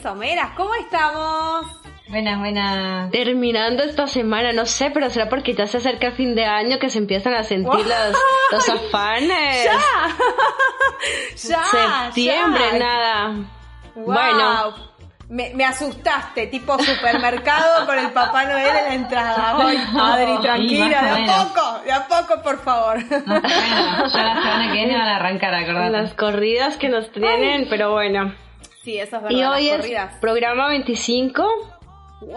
Voces rizomeras. ¿Cómo estamos? Buenas, buenas. Terminando esta semana, no sé, pero será porque ya se acerca el fin de año que se empiezan a sentir los, los afanes. ¡Ya! ¡Ya! Septiembre, nada. Bueno. Me, me, asustaste, tipo supermercado con el Papá Noel en la entrada. Ay, Adri, tranquila, de a poco, de a poco, por favor. bueno, ya la semana que viene van a arrancar, acordate. Las corridas que nos tienen, pero bueno. Sí, eso es verdad. Y hoy es programa 25. ¡Wow!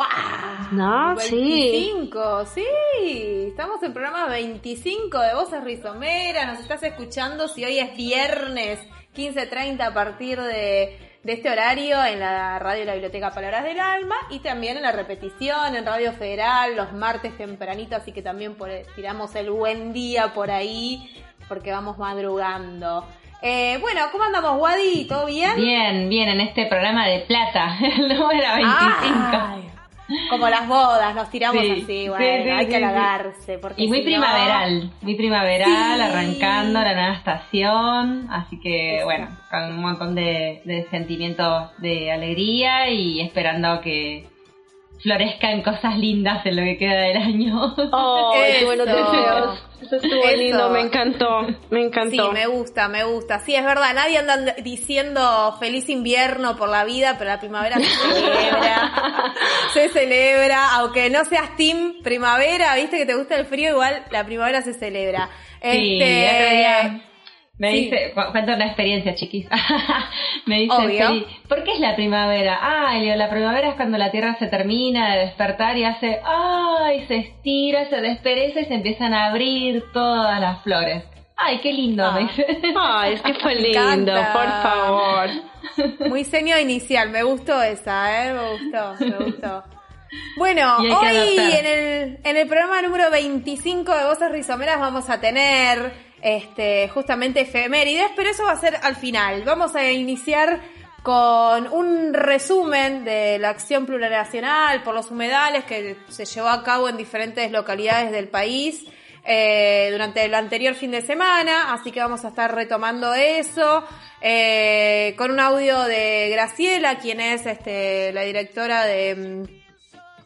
No, 25, sí. sí. Estamos en programa 25 de Voces Rizomera. Nos estás escuchando si hoy es viernes 15.30 a partir de, de, este horario en la radio de la Biblioteca Palabras del Alma y también en la repetición en Radio Federal los martes tempranito, así que también por, tiramos el buen día por ahí porque vamos madrugando. Eh, bueno, ¿cómo andamos, Wadi? ¿Todo bien? Bien, bien, en este programa de plata, el número 25. como las bodas, nos tiramos así, bueno, hay que halagarse. y muy primaveral, muy primaveral, arrancando la nueva estación, así que bueno, con un montón de, de sentimientos de alegría y esperando que florezcan cosas lindas en lo que queda del año. Oh, qué buenos deseos. Eso estuvo lindo, me encantó, me encantó. Sí, me gusta, me gusta. Sí, es verdad, nadie anda diciendo feliz invierno por la vida, pero la primavera se celebra. se celebra, aunque no seas team primavera, viste que te gusta el frío, igual la primavera se celebra. Sí, me dice, cuento una experiencia, chiquis. me dice, ¿por qué es la primavera? Ay, Leo, la primavera es cuando la tierra se termina de despertar y hace, ay, se estira, se despereza y se empiezan a abrir todas las flores. Ay, qué lindo, me dice. Ay, es que fue lindo, por favor. Muy seño inicial, me gustó esa, ¿eh? Me gustó, me gustó. Bueno, hoy en el, en el programa número 25 de Voces Rizomeras vamos a tener este, justamente efemérides, pero eso va a ser al final. Vamos a iniciar con un resumen de la acción plurinacional por los humedales que se llevó a cabo en diferentes localidades del país eh, durante el anterior fin de semana, así que vamos a estar retomando eso eh, con un audio de Graciela, quien es este, la directora de,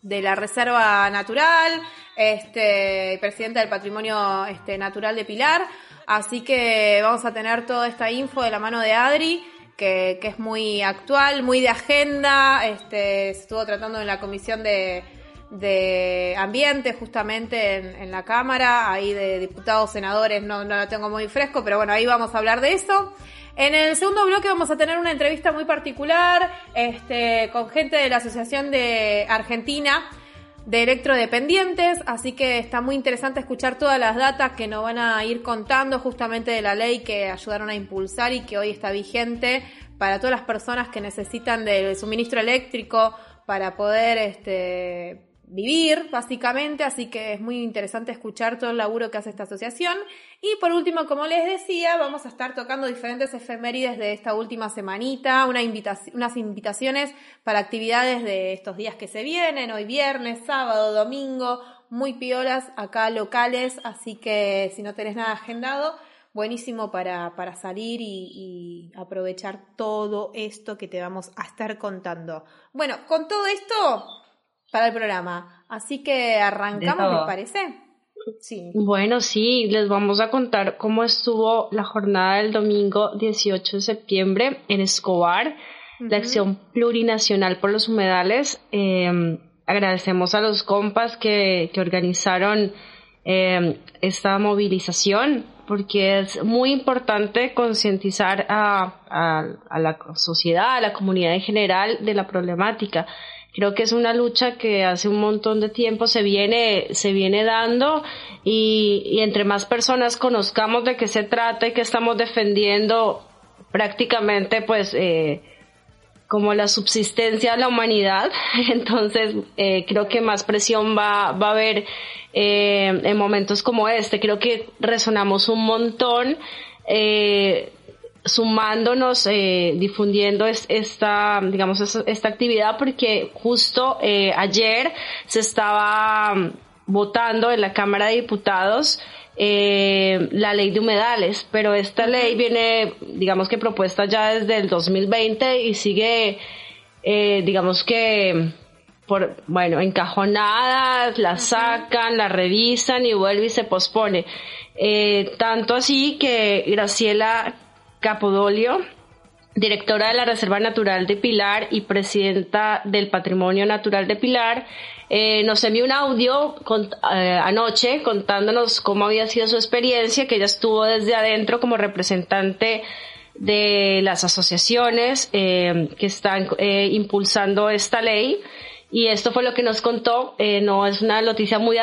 la Reserva Natural, este, presidenta del Patrimonio este, Natural de Pilar. Así que vamos a tener toda esta info de la mano de Adri, que, es muy actual, muy de agenda. Este, se estuvo tratando en la comisión de, de ambiente justamente en, en, la Cámara, ahí de diputados, senadores, no, no lo tengo muy fresco, pero bueno, ahí vamos a hablar de eso. En el segundo bloque vamos a tener una entrevista muy particular este, con gente de la Asociación de Argentina de electrodependientes, así que está muy interesante escuchar todas las datas que nos van a ir contando justamente de la ley que ayudaron a impulsar y que hoy está vigente para todas las personas que necesitan del suministro eléctrico para poder este, vivir, básicamente, así que es muy interesante escuchar todo el laburo que hace esta asociación. Y por último, como les decía, vamos a estar tocando diferentes efemérides de esta última semanita, una unas invitaciones para actividades de estos días que se vienen, hoy viernes, sábado, domingo, muy piolas acá locales, así que si no tenés nada agendado, buenísimo para, para salir y aprovechar todo esto que te vamos a estar contando. Bueno, con todo esto para el programa. Así que arrancamos, ¿me parece? Sí. Bueno, sí, les vamos a contar cómo estuvo la jornada del domingo 18 de septiembre en Escobar, la acción plurinacional por los humedales. Em, agradecemos a los compas que, que organizaron em, esta movilización porque es muy importante concientizar a, a, a la sociedad, a la comunidad en general de la problemática Creo que es una lucha que hace un montón de tiempo se viene, se viene dando y, y entre más personas conozcamos de qué se trata y que estamos defendiendo, prácticamente pues eh, como la subsistencia de la humanidad. Entonces, eh, creo que más presión va, va a haber eh, en momentos como este. Creo que resonamos un montón. Eh, sumándonos, eh, difundiendo esta, digamos, esta actividad porque justo eh, ayer se estaba mm, votando en la Cámara de Diputados eh, la ley de humedales, pero esta ley viene, digamos que propuesta ya desde el 2020 y sigue, eh, digamos que, por, bueno, encajonadas, la sacan, la revisan y vuelve y se pospone. Eh, tanto así que Graciela Capodolio, directora de la Reserva Natural de Pilar y presidenta del Patrimonio Natural de Pilar, eh, nos envió un audio eh, anoche contándonos cómo había sido su experiencia, que ella estuvo desde adentro como representante de las asociaciones eh, que están impulsando esta ley. Y esto fue lo que nos contó. no es una noticia muy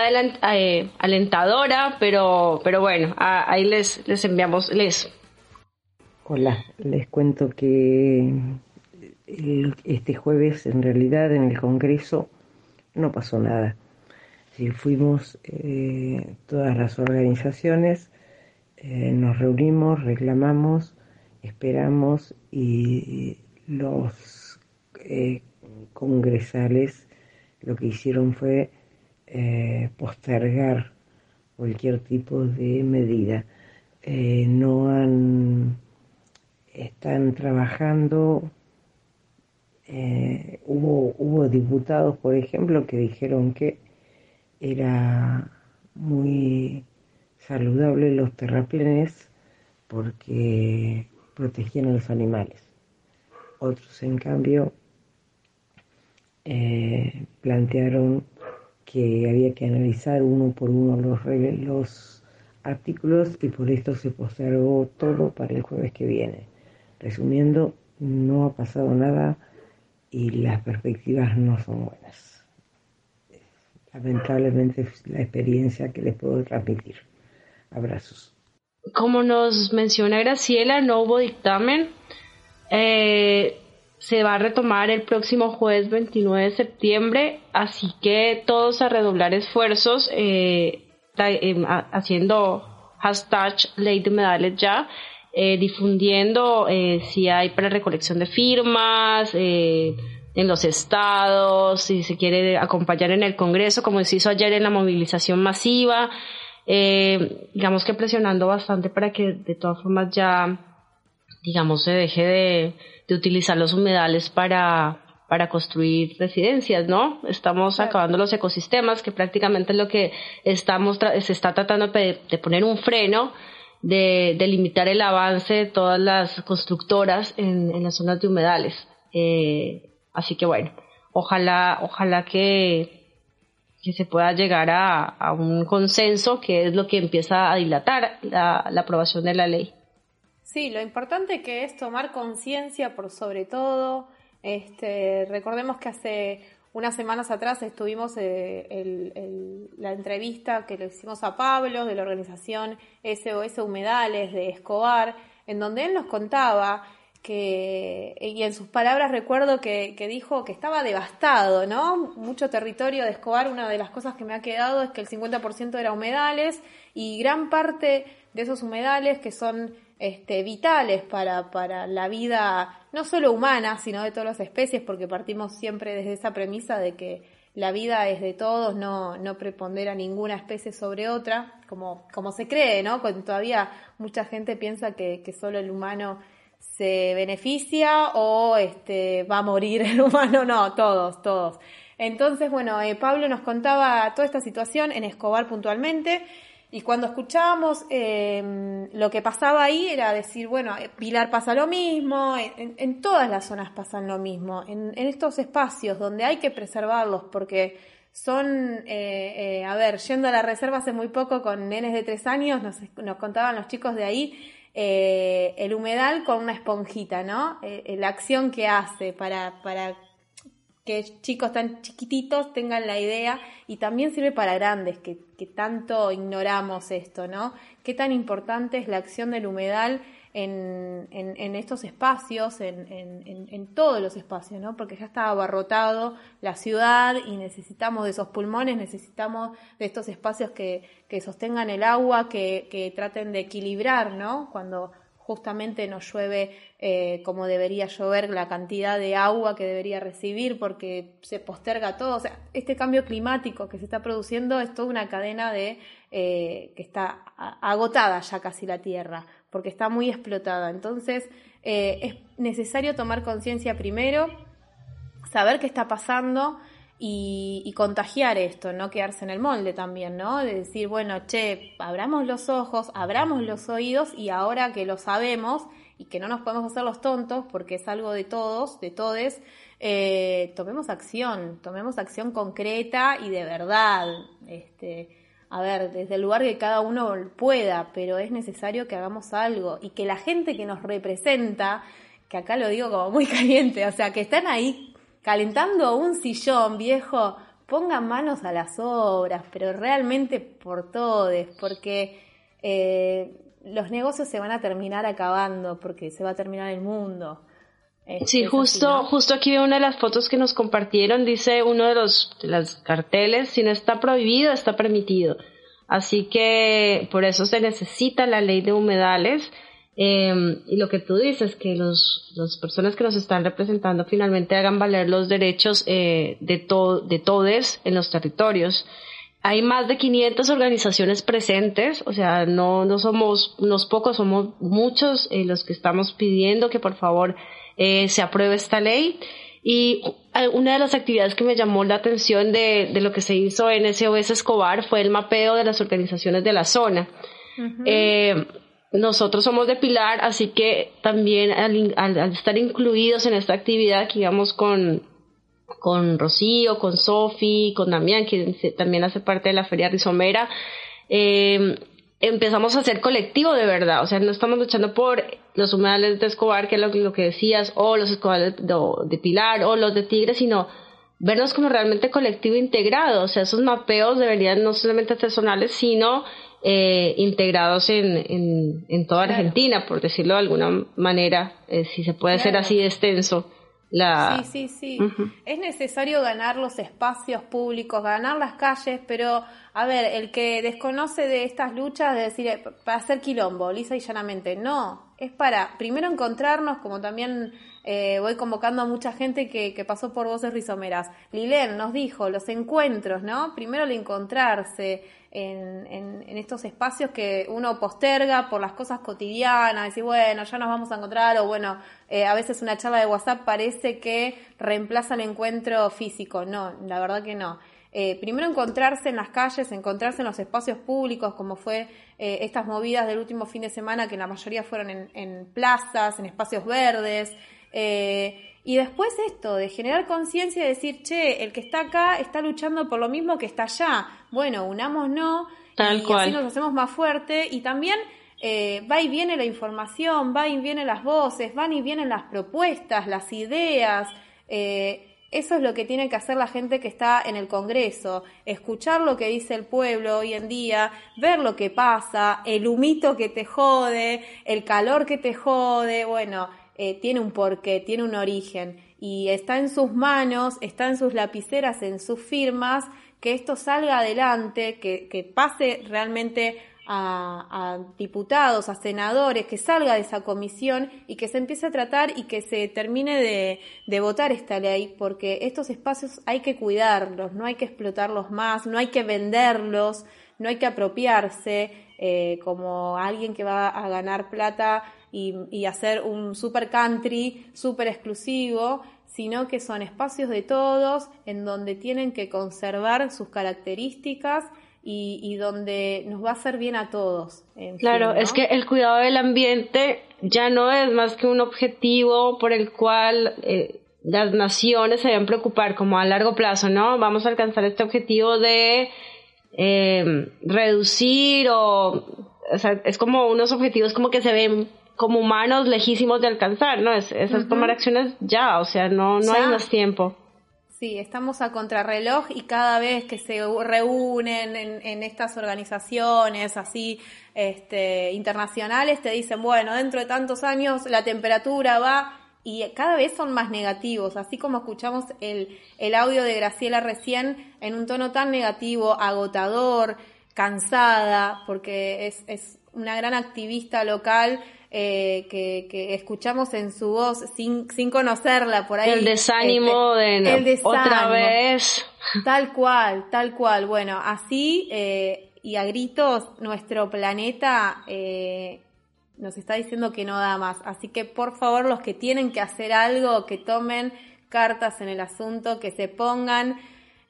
alentadora, pero, pero bueno, ahí les, les enviamos, les Hola, les cuento que este jueves en realidad en el Congreso no pasó nada. Fuimos eh, todas las organizaciones, eh, nos reunimos, reclamamos, esperamos y los eh, congresales lo que hicieron fue postergar cualquier tipo de medida. no han están trabajando. Eh, hubo, hubo diputados, por ejemplo, que dijeron que era muy saludable los terraplenes porque protegían a los animales. Otros, en cambio, eh, plantearon que había que analizar uno por uno los, los artículos y por esto se postergó todo para el jueves que viene. Resumiendo, no ha pasado nada y las perspectivas no son buenas. Lamentablemente es la experiencia que les puedo transmitir. Abrazos. Como nos menciona Graciela, no hubo dictamen. Eh, se va a retomar el próximo jueves 29 de septiembre, así que todos a redoblar esfuerzos eh, em, haciendo hashtag ley de medales ya eh, difundiendo eh, si hay para recolección de firmas, eh, en los estados, si se quiere acompañar en el Congreso, como se hizo ayer en la movilización masiva, digamos que presionando bastante para que de todas formas ya, digamos, se deje de, de utilizar los humedales para, para construir residencias, ¿no? Estamos acabando los ecosistemas, que prácticamente es lo que estamos se está tratando de poner un freno de, limitar el avance de todas las constructoras en, las zonas de humedales. Eh, así que bueno, ojalá, ojalá que, que se pueda llegar a, un consenso que es lo que empieza a dilatar la, la aprobación de la ley. Sí, lo importante que es tomar conciencia por sobre todo. Este, recordemos que hace unas semanas atrás estuvimos eh, la entrevista que le hicimos a Pablo de la organización SOS Humedales de Escobar, en donde él nos contaba que, y en sus palabras recuerdo que, que, dijo que estaba devastado, ¿no? Mucho territorio de Escobar, una de las cosas que me ha quedado es que el 50% era humedales y gran parte de esos humedales que son este, vitales para, para la vida no solo humana, sino de todas las especies, porque partimos siempre desde esa premisa de que la vida es de todos, no, no prepondera ninguna especie sobre otra, como, como se cree, ¿no? Cuando todavía mucha gente piensa que, solo el humano se beneficia o este, va a morir el humano, no, todos, todos. Entonces, bueno, eh, Pablo nos contaba toda esta situación en Escobar puntualmente y cuando escuchábamos em, lo que pasaba ahí era decir, bueno, eh, Pilar pasa lo mismo, en, todas las zonas pasan lo mismo, en, estos espacios donde hay que preservarlos porque son, eh, eh, a ver, yendo a la reserva hace muy poco con nenes de tres años, nos, nos contaban los chicos de ahí, el humedal con una esponjita, ¿no? la acción que hace para, para que chicos tan chiquititos tengan la idea y también sirve para grandes que, tanto ignoramos esto, ¿no? Qué tan importante es la acción del humedal en, en, estos espacios, en, en, todos los espacios, ¿no? Porque ya está abarrotado la ciudad y necesitamos de esos pulmones, necesitamos de estos espacios que, que sostengan el agua, que, que traten de equilibrar, ¿no? Cuando justamente no llueve eh, como debería llover, la cantidad de agua que debería recibir porque se posterga todo. O sea, este cambio climático que se está produciendo es toda una cadena de eh, que está agotada ya casi la Tierra, porque está muy explotada. Entonces, eh, es necesario tomar conciencia primero, saber qué está pasando y, contagiar esto, no quedarse en el molde también, ¿no? De decir, bueno, che, abramos los ojos, abramos los oídos y ahora que lo sabemos y que no nos podemos hacer los tontos porque es algo de todos, de todes, eh, tomemos acción, tomemos acción concreta y de verdad, este, a ver, desde el lugar que cada uno pueda, pero es necesario que hagamos algo y que la gente que nos representa, que acá lo digo como muy caliente, o sea, que están ahí calentando un sillón viejo, pongan manos a las obras, pero realmente por todos, porque eh, los negocios se van a terminar acabando, porque se va a terminar el mundo. sí, justo, justo aquí veo una de las fotos que nos compartieron, dice uno de los, de los carteles, si no está prohibido, está permitido. Así que por eso se necesita la ley de humedales Em, y lo que tú dices, que los, las personas que nos están representando finalmente hagan valer los derechos eh, de, to de todes en los territorios. Hay más de 500 organizaciones presentes, o sea, no, no somos unos pocos, somos muchos eh, los que estamos pidiendo que por favor eh, se apruebe esta ley. Y una de las actividades que me llamó la atención de, de lo que se hizo en SOS Escobar fue el mapeo de las organizaciones de la zona. eh, nosotros somos de Pilar, así que también al, estar incluidos en esta actividad que íbamos con, con Rocío, con Sofi, con Damián, que también hace parte de la Feria Rizomera, eh, empezamos a hacer colectivo de verdad, o sea, no estamos luchando por los humedales de Escobar, que es lo, que decías, o los escobales de, Pilar, o los de Tigre, sino vernos como realmente colectivo integrado, o sea, esos mapeos deberían no solamente ser personales, sino eh, integrados en, en, toda Argentina, por decirlo de alguna manera, eh, si se puede hacer así de extenso. La... Sí, sí, sí. Es necesario ganar los espacios públicos, ganar las calles, pero a ver, el que desconoce de estas luchas, de decir, eh, para hacer quilombo, lisa y llanamente, no, es para primero encontrarnos, como también eh, voy convocando a mucha gente que, que, pasó por Voces Rizomeras. Lilén nos dijo, los encuentros, ¿no? Primero el encontrarse en, estos espacios que uno posterga por las cosas cotidianas, decir, bueno, ya nos vamos a encontrar, o bueno, eh, a veces una charla de WhatsApp parece que reemplaza el encuentro físico. No, la verdad que no. Eh, primero encontrarse en las calles, encontrarse en los espacios públicos, como fue eh, estas movidas del último fin de semana, que la mayoría fueron en, plazas, en espacios verdes. Y después esto, de generar conciencia y decir, che, el que está acá está luchando por lo mismo que está allá. Bueno, unámonos Tal y así nos hacemos más fuerte. Y también va y viene la información, va y vienen las voces, van y vienen las propuestas, las ideas. Eh, eso es lo que tiene que hacer la gente que está en el Congreso, escuchar lo que dice el pueblo hoy en día, ver lo que pasa, el humito que te jode, el calor que te jode, bueno, eh, tiene un porqué, tiene un origen y está en sus manos, está en sus lapiceras, en sus firmas, que esto salga adelante, que, que pase realmente a, diputados, a senadores, que salga de esa comisión y que se empiece a tratar y que se termine de, de, votar esta ley, porque estos espacios hay que cuidarlos, no hay que explotarlos más, no hay que venderlos, no hay que apropiarse eh, como alguien que va a ganar plata y, y hacer un super country, super exclusivo, sino que son espacios de todos en donde tienen que conservar sus características y, donde nos va a hacer bien a todos. claro, es que el cuidado del ambiente ya no es más que un objetivo por el cual eh, las naciones se deben preocupar como a largo plazo, ¿no? Vamos a alcanzar este objetivo de em, reducir o, o sea, es como unos objetivos como que se ven como humanos lejísimos de alcanzar, ¿no? Es, esas tomar acciones ya, o sea, no, no hay más tiempo. Sí, estamos a contrarreloj y cada vez que se reúnen en, estas organizaciones así este, internacionales te dicen, bueno, dentro de tantos años la temperatura va y cada vez son más negativos, así como escuchamos el, el audio de Graciela recién en un tono tan negativo, agotador, cansada, porque es, es una gran activista local eh, que, escuchamos en su voz sin, sin conocerla por ahí. El desánimo este, de otra vez. Tal cual, tal cual. Bueno, así eh, y a gritos nuestro planeta eh, nos está diciendo que no da más. Así que por favor los que tienen que hacer algo, que tomen cartas en el asunto, que se pongan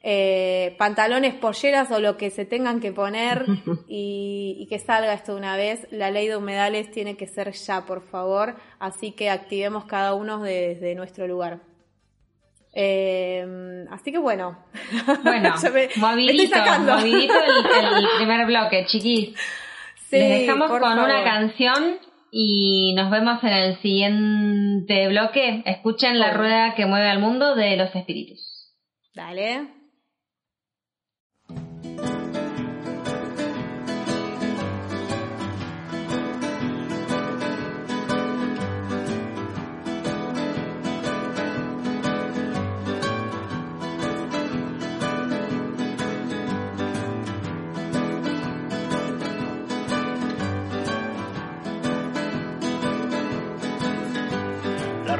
eh, pantalones, polleras o lo que se tengan que poner y, que salga esto de una vez. La ley de humedales tiene que ser ya, por favor. Así que activemos cada uno desde nuestro lugar. Eh, así que bueno. Bueno, movidito, el, primer bloque, chiquis. Les dejamos con una canción y nos vemos en el siguiente bloque. Escuchen la rueda que mueve al mundo de los espíritus. Dale.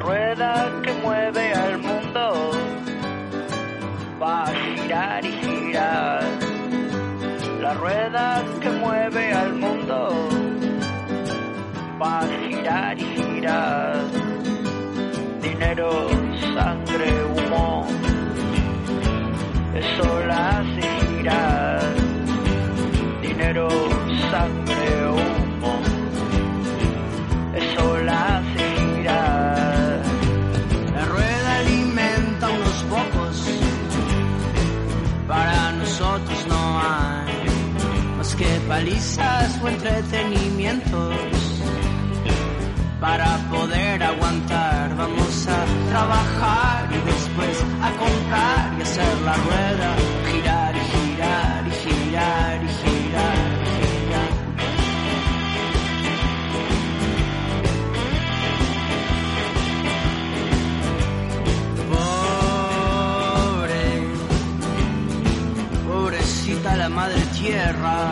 Rueda rueda que mueve palizas o entretenimientos para poder aguantar. Vamos a trabajar y después a comprar y hacer la rueda, girar y girar y girar y girar. La madre tierra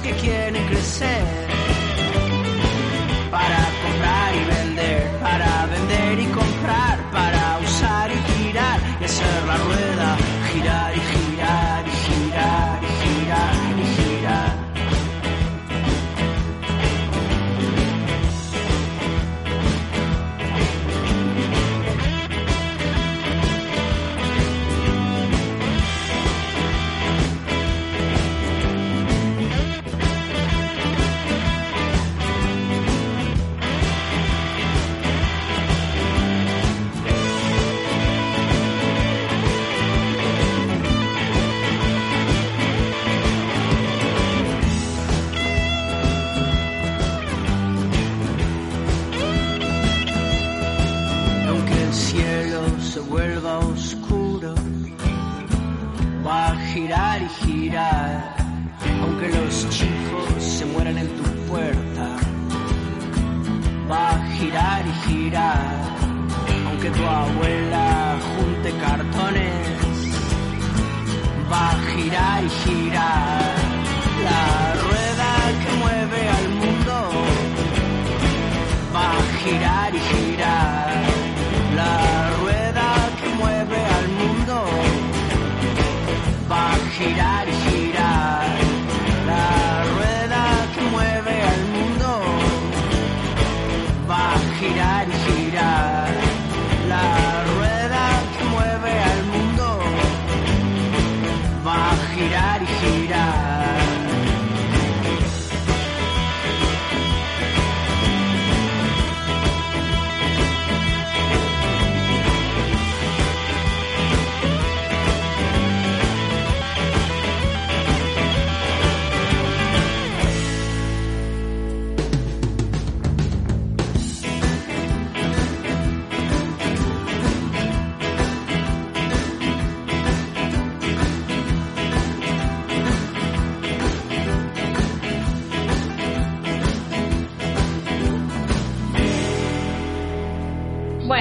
que quieren crecer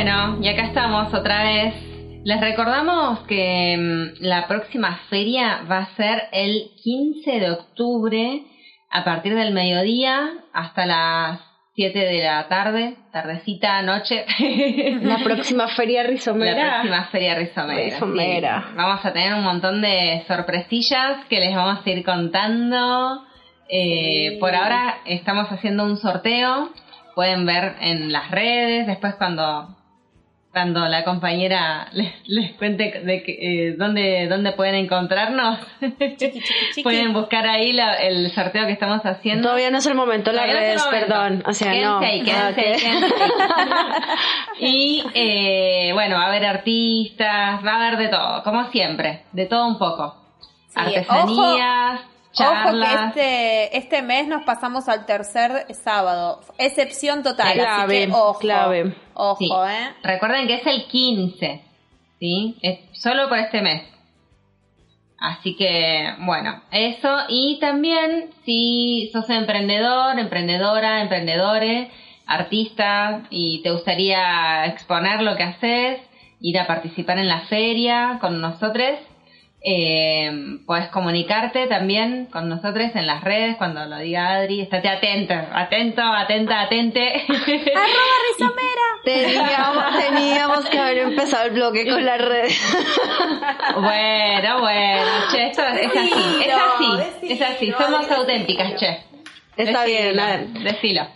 Bueno, y acá estamos otra vez. Les recordamos que mm, la próxima feria va a ser el 15 de octubre a partir del mediodía hasta las 7 de la tarde, tardecita, noche. La próxima feria rizomera. La próxima feria rizomera. Vamos a tener un montón de sorpresillas que les vamos a ir contando. Eh, por ahora estamos haciendo un sorteo. Pueden ver en las redes, después cuando cuando la compañera les, les cuente de que, eh, dónde, dónde pueden encontrarnos, pueden buscar ahí el sorteo que estamos haciendo. Todavía no es el momento las redes, perdón. O sea, no. y eh, bueno, va a haber artistas, va a haber de todo, como siempre, de todo un poco. Artesanías. Ojo que este, este mes nos pasamos al tercer sábado. Excepción total. Clave, así que ojo. Clave. Ojo, ¿eh? Recuerden que es el 15. ¿Sí? Es solo por este mes. Así que, bueno, eso. Y también, si sos emprendedor, emprendedora, emprendedores, artista y te gustaría exponer lo que haces, ir a participar en la feria con nosotros, eh, puedes comunicarte también con nosotros en las redes cuando lo diga Adri. Estate atento, atento, atenta, atente. Arroba Rizomera. Teníamos, teníamos que haber empezado el bloque con las redes. bueno, bueno, che, esto es, así, es así, es así. Somos auténticas, che. Está bien, a Decilo.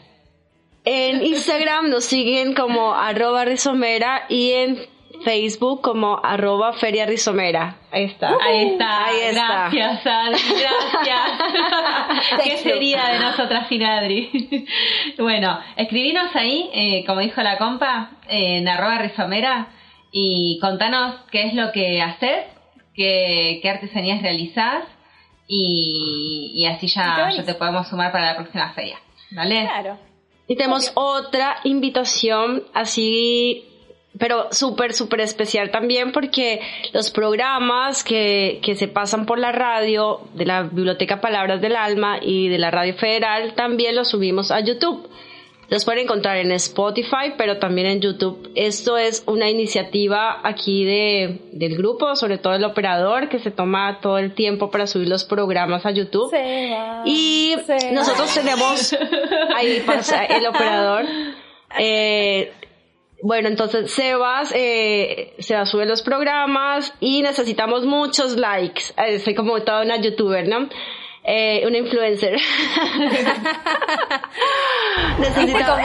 En Instagram nos siguen como arroba rizomera y en Facebook como arroba Feria Rizomera. Ahí está. ahí está. Ahí está. Gracias, Adri. Gracias. ¿Qué sería de nosotras sin Adri? bueno, escribinos ahí, eh, como dijo la compa, en arroba Rizomera y contanos qué es lo que haces, qué, qué artesanías realizás y, y así ya, ya te podemos sumar para la próxima feria. ¿Vale? Claro. Y tenemos otra invitación así pero súper, súper especial también porque los programas que, que se pasan por la radio de la Biblioteca Palabras del Alma y de la Radio Federal también los subimos a YouTube. Los pueden encontrar en Spotify, pero también en YouTube. Esto es una iniciativa aquí de, del grupo, sobre todo el operador, que se toma todo el tiempo para subir los programas a YouTube. y nosotros tenemos, ahí pasa el operador, eh, bueno, entonces Sebas, eh, Sebas sube los programas y necesitamos muchos likes. Eh, soy como toda una youtuber, ¿no? Eh, una influencer. Necesitamos...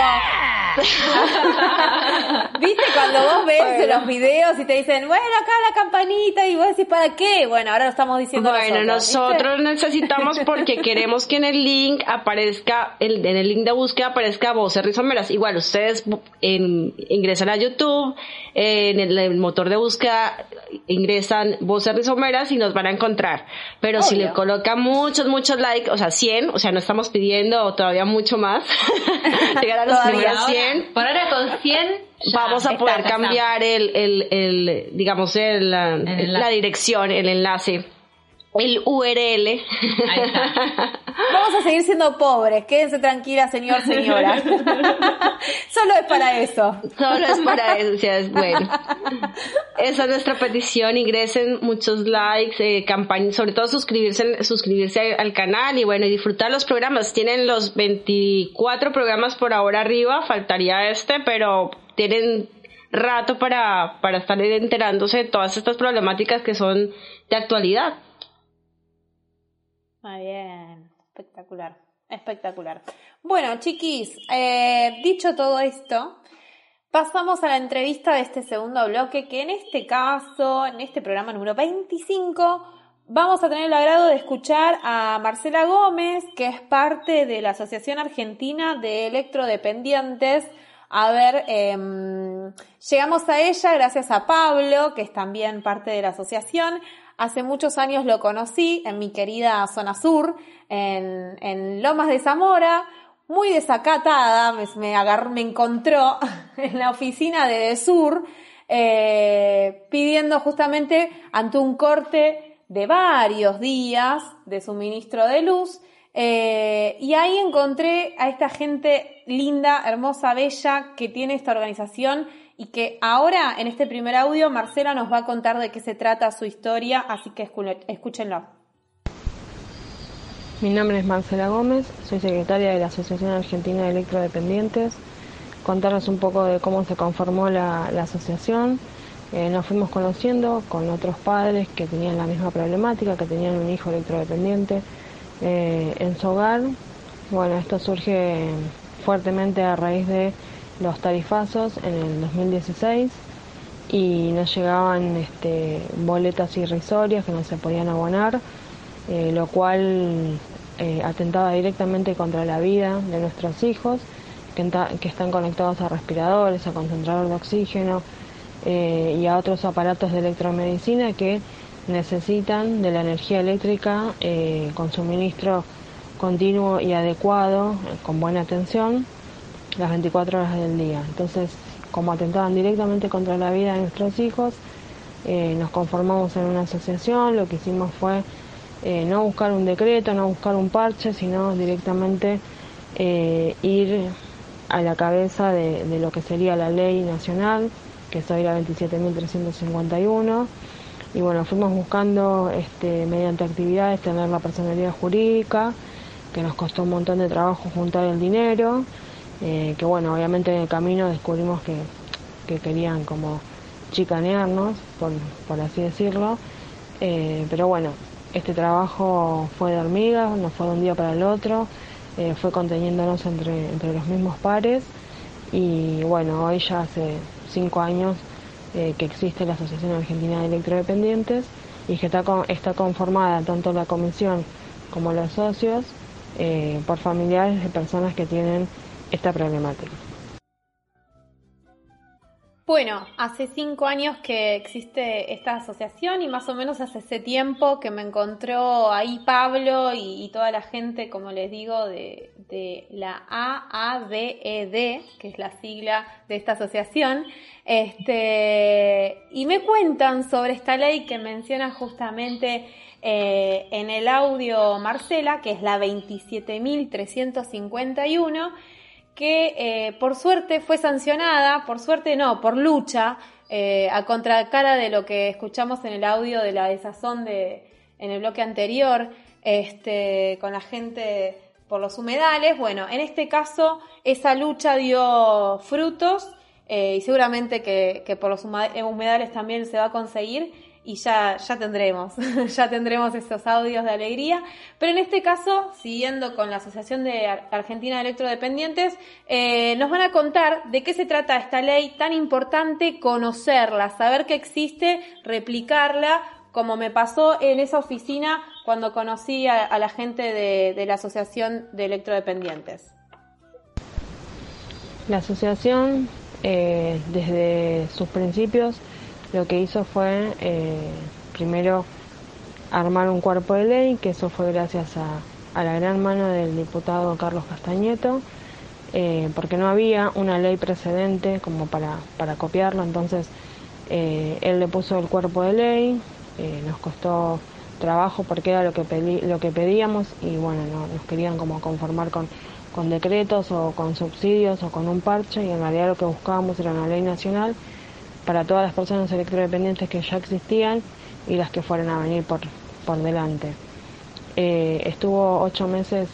¿Viste cuando vos ves los videos y te dicen, bueno, acá la campanita y vos decís, ¿para qué? Bueno, ahora lo estamos diciendo Bueno, nosotros, necesitamos porque queremos que en el link aparezca, en el link de búsqueda aparezca voces rizomeras. Igual, ustedes ingresan a YouTube, en el, motor de búsqueda ingresan voces rizomeras y nos van a encontrar. Pero si le colocan muchos, muchos likes, o sea, 100, o sea, no estamos pidiendo todavía mucho más, llegar a los primeros 100 por ahora con 100 vamos a poder cambiar el, el, el, digamos, el, la dirección, el enlace el URL. Ahí está. Vamos a seguir siendo pobres, quédense tranquilas, señor, señora. Solo es para eso. Solo es para eso, o sea, es bueno. Esa es nuestra petición, ingresen muchos likes, eh, campaña, sobre todo suscribirse, suscribirse al canal y bueno, y disfrutar los programas. Tienen los 24 programas por ahora arriba, faltaría este, pero tienen rato para, para estar enterándose de todas estas problemáticas que son de actualidad. Muy bien, espectacular, espectacular. Bueno, chiquis, eh, dicho todo esto, pasamos a la entrevista de este segundo bloque, que en este caso, en este programa número 25, vamos a tener el agrado de escuchar a Marcela Gómez, que es parte de la Asociación Argentina de Electrodependientes. A ver, em, llegamos a ella gracias a Pablo, que es también parte de la asociación. Hace muchos años lo conocí en mi querida zona sur, en, Lomas de Zamora, muy desacatada, me encontró en la oficina de Desur, eh, pidiendo justamente ante un corte de varios días de suministro de luz, Eh, y ahí encontré a esta gente linda, hermosa, bella, que tiene esta organización y que ahora, en este primer audio, Marcela nos va a contar de qué se trata su historia, así que escúchenlo. Mi nombre es Marcela Gómez, soy secretaria de la Asociación Argentina de Electrodependientes. Contarles un poco de cómo se conformó la, asociación. Eh, nos fuimos conociendo con otros padres que tenían la misma problemática, que tenían un hijo electrodependiente eh, en su hogar. Bueno, esto surge fuertemente a raíz de los tarifazos en el 2016 y nos llegaban este, boletas irrisorias que no se podían abonar, eh, lo cual eh, atentaba directamente contra la vida de nuestros hijos que, están conectados a respiradores, a concentrador de oxígeno y a otros aparatos de electromedicina que necesitan de la energía eléctrica eh, con suministro continuo y adecuado, con buena atención, las 24 horas del día. Entonces, como atentaban directamente contra la vida de nuestros hijos, eh, nos conformamos en una asociación, lo que hicimos fue eh, no buscar un decreto, no buscar un parche, sino directamente ir a la cabeza de, de, lo que sería la ley nacional, que es hoy la 27.351 y bueno, fuimos buscando este, mediante actividades tener la personalidad jurídica, que nos costó un montón de trabajo juntar el dinero, eh, que bueno, obviamente en el camino descubrimos que, querían como chicanearnos, por, así decirlo, eh, pero bueno, este trabajo fue de hormigas, no fue de un día para el otro, eh, fue conteniéndonos entre, entre los mismos pares. Y bueno, hoy ya hace cinco años eh, que existe la Asociación Argentina de Electrodependientes y que está, está conformada tanto la comisión como los socios por familiares de personas que tienen esta problemática. Bueno, hace cinco años que existe esta asociación y más o menos hace ese tiempo que me encontró ahí Pablo y, toda la gente, como les digo, de, de la AABED, que es la sigla de esta asociación, este, y me cuentan sobre esta ley que menciona justamente eh, en el audio Marcela, que es la 27.351 que eh, por suerte fue sancionada, por suerte no, por lucha, eh, a contracara de lo que escuchamos en el audio de la desazón de, en el bloque anterior, este, con la gente por los humedales. Bueno, en este caso esa lucha dio frutos eh, y seguramente que, que por los humedales también se va a conseguir y ya, ya tendremos, ya tendremos esos audios de alegría. Pero en este caso, siguiendo con la Asociación de Argentina de Electrodependientes, eh, nos van a contar de qué se trata esta ley tan importante, conocerla, saber que existe, replicarla, como me pasó en esa oficina cuando conocí a, la gente de, la Asociación de Electrodependientes. La asociación, eh, desde sus principios, lo que hizo fue eh, primero armar un cuerpo de ley, que eso fue gracias a, la gran mano del diputado Carlos Castañeto, eh, porque no había una ley precedente como para, para copiarlo, entonces eh, él le puso el cuerpo de ley, nos costó trabajo porque era lo que, lo que pedíamos y bueno, no, nos querían como conformar con, con decretos o con subsidios o con un parche y en realidad lo que buscábamos era una ley nacional para todas las personas electrodependientes que ya existían y las que fueran a venir por, por delante. Eh, estuvo ocho meses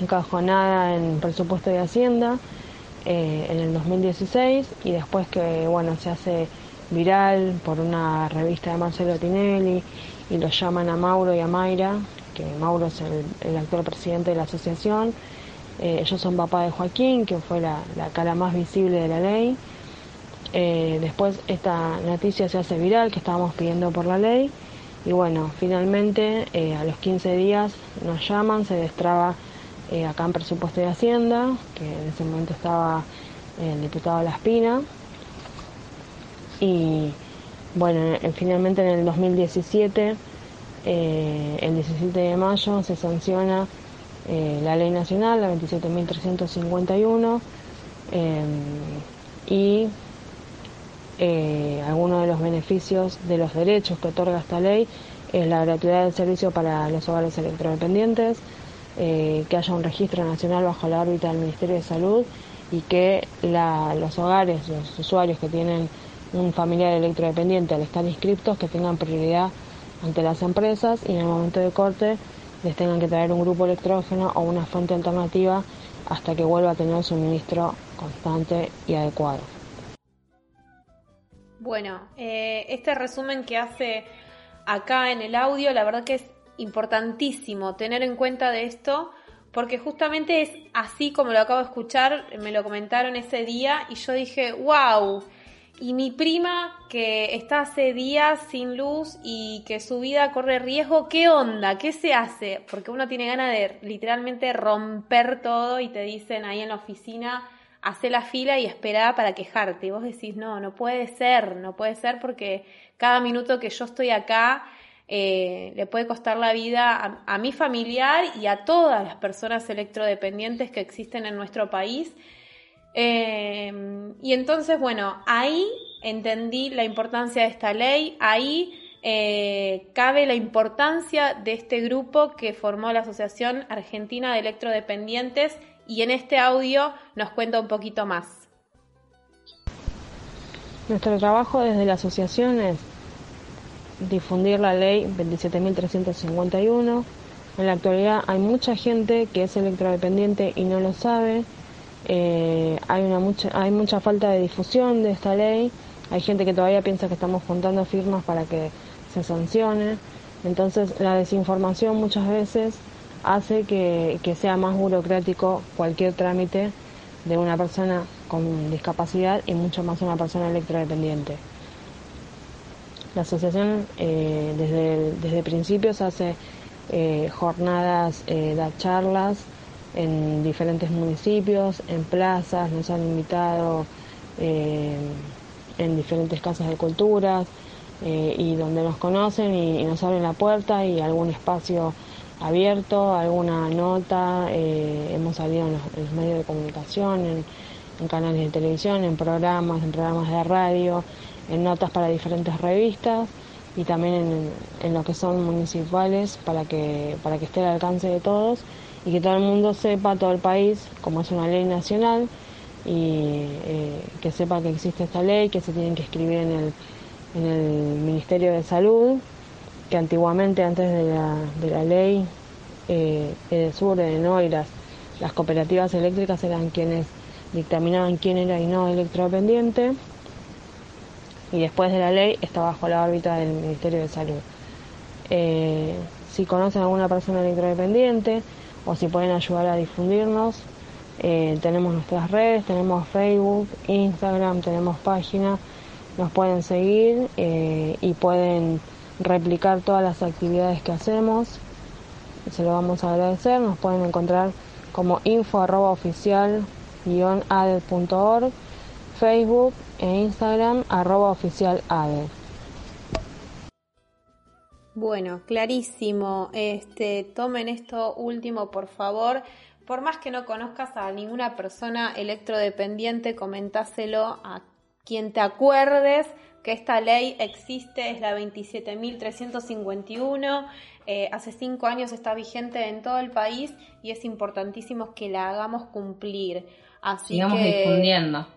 encajonada en presupuesto de Hacienda eh, en el 2016 y después que bueno se hace viral por una revista de Marcelo Tinelli y lo llaman a Mauro y a Mayra, que Mauro es el, actual presidente de la asociación, eh, ellos son papá de Joaquín, que fue la cara más visible de la ley, eh, después esta noticia se hace viral, que estábamos pidiendo por la ley. Y bueno, finalmente eh, a los 15 días nos llaman, se destraba eh, acá en presupuesto de Hacienda, que en ese momento estaba el diputado Laspina. Y bueno, finalmente en el 2017, el 17 de mayo, se sanciona la ley nacional, la 27.351. y eh, algunos de los beneficios de los derechos que otorga esta ley es la gratuidad del servicio para los hogares electrodependientes, eh, que haya un registro nacional bajo la órbita del Ministerio de Salud y que los hogares, los usuarios que tienen un familiar electrodependiente al estar inscriptos, que tengan prioridad ante las empresas y en el momento de corte les tengan que traer un grupo electrógeno o una fuente alternativa hasta que vuelva a tener suministro constante y adecuado. Bueno, eh, este resumen que hace acá en el audio, la verdad que es importantísimo tener en cuenta de esto, porque justamente es así como lo acabo de escuchar, me lo comentaron ese día y yo dije, wow, y mi prima, que está hace días sin luz y que su vida corre riesgo, ¿qué onda? ¿Qué se hace? Porque uno tiene ganas de literalmente romper todo y te dicen ahí en la oficina, hace la fila y espera para quejarte. Y vos decís, no, no puede ser, no puede ser porque cada minuto que yo estoy acá eh, le puede costar la vida a, mi familiar y a todas las personas electrodependientes que existen en nuestro país. Em, y entonces, bueno, ahí entendí la importancia de esta ley, ahí eh, cabe la importancia de este grupo que formó la Asociación Argentina de Electrodependientes y en este audio nos cuenta un poquito más. Nuestro trabajo desde la asociación es difundir la ley 27.351. En la actualidad hay mucha gente que es electrodependiente y no lo sabe eh, hay, una mucha, hay mucha falta de difusión de esta ley, hay gente que todavía piensa que estamos juntando firmas para que se sancione, entonces la desinformación muchas veces hace que, sea más burocrático cualquier trámite de una persona con discapacidad y mucho más una persona electrodependiente. La asociación eh, desde, desde principios hace eh, jornadas, da charlas, en diferentes municipios, en plazas, nos han invitado eh, en diferentes casas de culturas eh, y donde nos conocen y, nos abren la puerta y algún espacio abierto, alguna nota, eh, hemos salido en los, medios de comunicación, en, canales de televisión, en programas, en programas de radio, en notas para diferentes revistas y también en, en lo que son municipales para que, para que esté al alcance de todos y que todo el mundo sepa, todo el país, como es una ley nacional, y eh, que sepa que existe esta ley, que se tienen que escribir en el, en el Ministerio de Salud, que antiguamente antes de la, de la ley eh, sur de no y las, las cooperativas eléctricas eran quienes dictaminaban quién era y no electrodependiente y después de la ley está bajo la órbita del Ministerio de Salud. Eh, si conocen a alguna persona electrodependiente, o si pueden ayudar a difundirnos. Eh, tenemos nuestras redes, tenemos Facebook, Instagram, tenemos página, nos pueden seguir eh, y pueden replicar todas las actividades que hacemos. Se lo vamos a agradecer, nos pueden encontrar como info arroba oficial aded.org, Facebook e Instagram arroba oficial. Bueno, clarísimo. Este, tomen esto último, por favor. Por más que no conozcas a ninguna persona electrodependiente, comentáselo a quien te acuerdes que esta ley existe, es la 27.351. Eh, hace cinco años está vigente en todo el país y es importantísimo que la hagamos cumplir. Así sigamos difundiendo.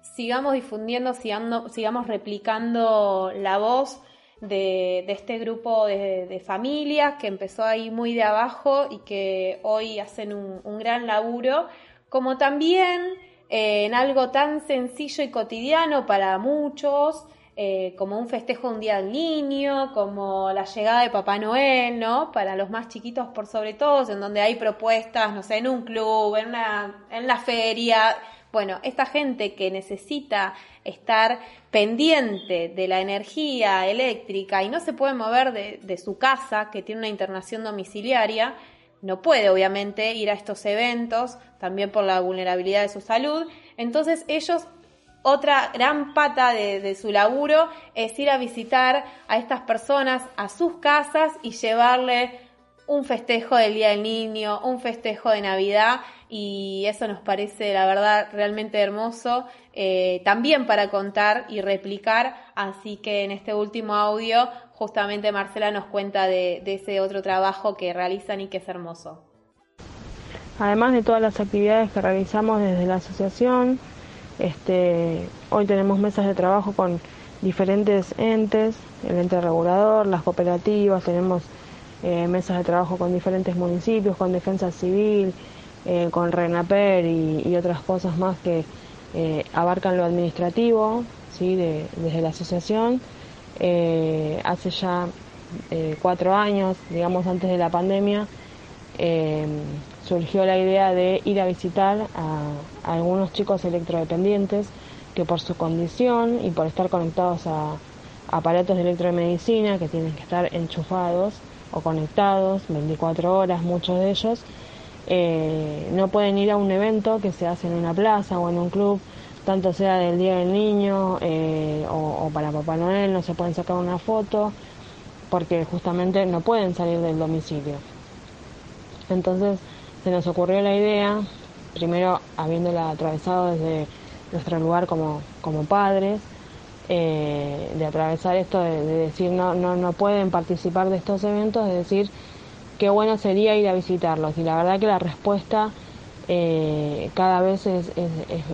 Sigamos difundiendo, sigamos replicando la voz de, este grupo de, familias que empezó ahí muy de abajo y que hoy hacen un, gran laburo, como también eh, en algo tan sencillo y cotidiano para muchos, eh, como un festejo un día del niño, como la llegada de Papá Noel, ¿no? Para los más chiquitos por sobre todo, en donde hay propuestas, no sé, en un club, en, una, en la feria, bueno, esta gente que necesita estar pendiente de la energía eléctrica y no se puede mover de, su casa, que tiene una internación domiciliaria, no puede obviamente ir a estos eventos, también por la vulnerabilidad de su salud. Entonces ellos, otra gran pata de, su laburo es ir a visitar a estas personas a sus casas y llevarle un festejo del Día del Niño, un festejo de Navidad y eso nos parece la verdad realmente hermoso eh, también para contar y replicar así que en este último audio justamente Marcela nos cuenta de, ese otro trabajo que realizan y que es hermoso. Además de todas las actividades que realizamos desde la asociación, este, hoy tenemos mesas de trabajo con diferentes entes, el ente regulador, las cooperativas, tenemos eh, mesas de trabajo con diferentes municipios, con defensa civil, eh, con RENAPER y, otras cosas más que eh, abarcan lo administrativo ¿sí? desde la asociación. hace ya cuatro años, digamos antes de la pandemia, surgió la idea de ir a visitar a algunos chicos electrodependientes que por su condición y por estar conectados a aparatos de electromedicina que tienen que estar enchufados o conectados 24 horas, muchos de ellos, eh, no pueden ir a un evento que se hace en una plaza o en un club, tanto sea del Día del Niño eh, o, o, para Papá Noel, no se pueden sacar una foto porque justamente no pueden salir del domicilio. Entonces se nos ocurrió la idea, primero habiéndola atravesado desde nuestro lugar como, como padres, eh, de atravesar esto, de, decir no, no, no pueden participar de estos eventos, de decir qué bueno sería ir a visitarlos. Y la verdad que la respuesta eh, cada vez es,